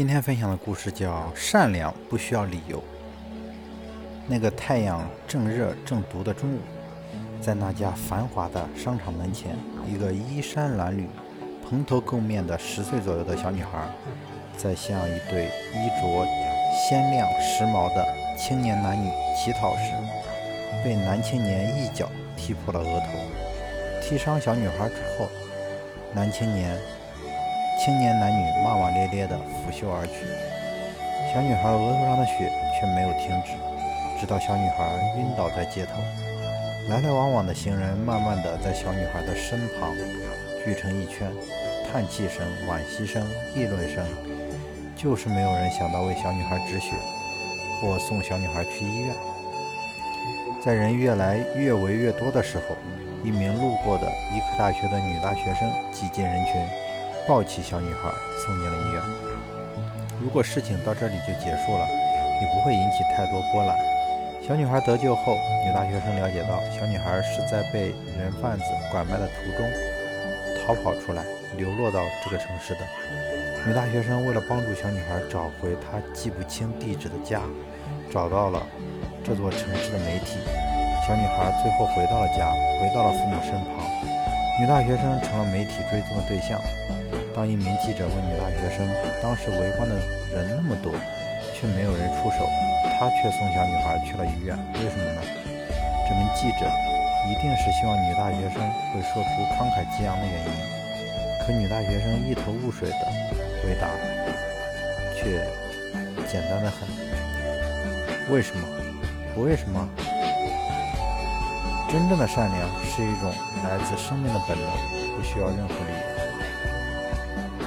今天分享的故事叫《善良不需要理由》。那个太阳正热正毒的中午，在那家繁华的商场门前，一个衣衫褴褛、蓬头垢面的十岁左右的小女孩，在向一对衣着鲜亮、时髦的青年男女乞讨时，被男青年一脚踢破了额头。踢伤小女孩之后，男青年。青年男女骂骂咧咧地拂袖而去，小女孩额头上的血却没有停止，直到小女孩晕倒在街头。来来往往的行人慢慢地在小女孩的身旁聚成一圈，叹气声、惋惜声、议论声，就是没有人想到为小女孩止血或送小女孩去医院。在人越来越围越多的时候，一名路过的医科大学的女大学生挤进人群。抱起小女孩送进了医院。如果事情到这里就结束了，也不会引起太多波澜。小女孩得救后，女大学生了解到，小女孩是在被人贩子拐卖的途中逃跑出来，流落到这个城市的。女大学生为了帮助小女孩找回她记不清地址的家，找到了这座城市的媒体。小女孩最后回到了家，回到了父母身旁。女大学生成了媒体追踪的对象。当一名记者问女大学生：“当时围观的人那么多，却没有人出手，她却送小女孩去了医院，为什么呢？”这名记者一定是希望女大学生会说出慷慨激昂的原因，可女大学生一头雾水的回答却简单的很：“为什么？不为什么？”真正的善良是一种来自生命的本能，不需要任何理由。